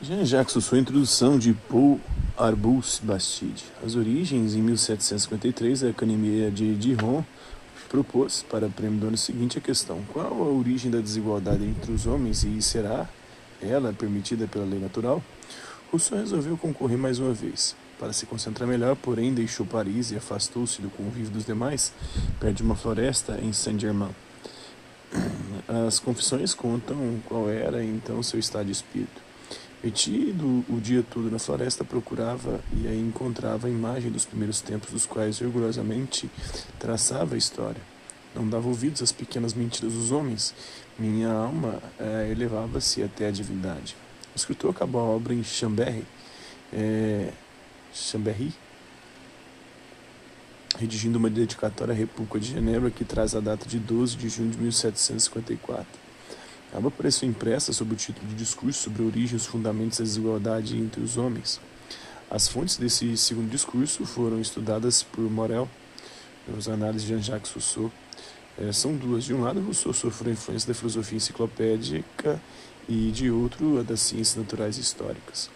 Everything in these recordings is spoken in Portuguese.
Jean-Jacques sua introdução de Paul Arbus Bastide. As origens, em 1753, a Academia de Dijon propôs para o prêmio do ano seguinte a questão: qual a origem da desigualdade entre os homens e será ela permitida pela lei natural? Rousseau resolveu concorrer mais uma vez. Para se concentrar melhor, porém, deixou Paris e afastou-se do convívio dos demais, perto de uma floresta em Saint-Germain. As confissões contam qual era então seu estado de espírito. Metido o dia todo na floresta, procurava e aí encontrava a imagem dos primeiros tempos, dos quais rigorosamente traçava a história. Não dava ouvidos às pequenas mentiras dos homens. Minha alma eh, elevava-se até a divindade. O escritor acabou a obra em Chambéry, eh, Chambéry, redigindo uma dedicatória à República de Genebra que traz a data de 12 de junho de 1754. A obra apareceu impressa sob o título de Discurso sobre a origem e os fundamentos da desigualdade entre os homens. As fontes desse segundo discurso foram estudadas por Morel, as análises de Jean-Jacques Rousseau. É, são duas. De um lado, Rousseau sofreu a influência da filosofia enciclopédica e de outro, a das ciências naturais e históricas.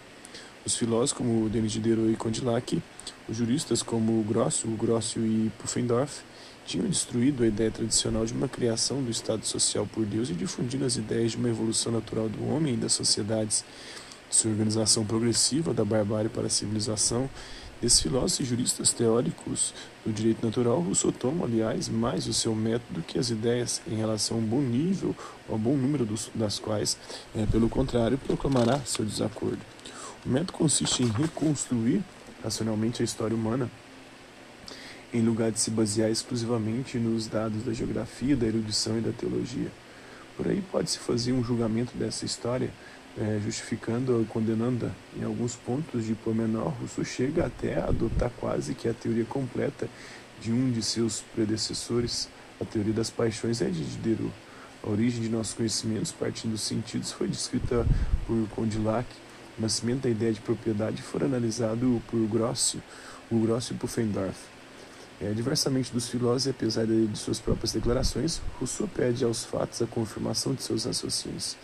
Os filósofos como Denis Diderot e Condillac, os juristas como Grosso, Grossio e Pufendorf, tinham destruído a ideia tradicional de uma criação do Estado social por Deus e difundido as ideias de uma evolução natural do homem e das sociedades, de sua organização progressiva da barbárie para a civilização. Desses filósofos e juristas teóricos do direito natural, Rousseau toma, aliás, mais o seu método que as ideias em relação a um bom nível ou a um bom número dos, das quais, é, pelo contrário, proclamará seu desacordo. O método consiste em reconstruir racionalmente a história humana em lugar de se basear exclusivamente nos dados da geografia, da erudição e da teologia. Por aí pode-se fazer um julgamento dessa história, é, justificando ou condenando-a. Em alguns pontos de pormenor, Rousseau chega até a adotar quase que a teoria completa de um de seus predecessores, a teoria das paixões é de Diderot. A origem de nossos conhecimentos, partindo dos sentidos, foi descrita por Condillac. O nascimento da ideia de propriedade foi analisado por Grossio, o Grossio Pufendorf. É, diversamente dos filósofos, apesar de, de suas próprias declarações, Rousseau pede aos fatos a confirmação de seus raciocínios.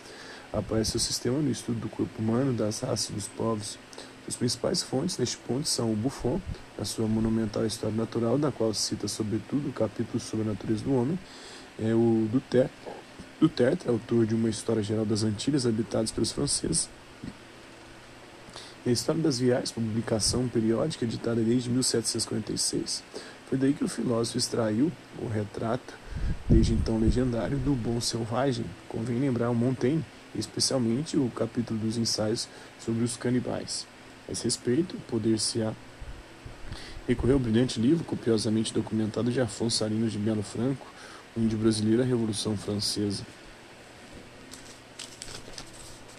Aparece o sistema no estudo do corpo humano, das raças e dos povos. As principais fontes neste ponto são o Buffon, na sua monumental História Natural, na qual cita sobretudo o capítulo sobre a natureza do homem, é o Dutertre, Dutertre autor de uma História Geral das Antilhas habitadas pelos franceses, e a História das Viagens, publicação periódica editada desde 1756. Foi daí que o filósofo extraiu o retrato, desde então legendário, do bom selvagem. Convém lembrar o Montaigne, especialmente o capítulo dos ensaios sobre os canibais. A esse respeito, poder-se-á recorrer ao brilhante livro, copiosamente documentado de Afonso Arinos de Belo Franco, índio brasileiro, a Revolução Francesa.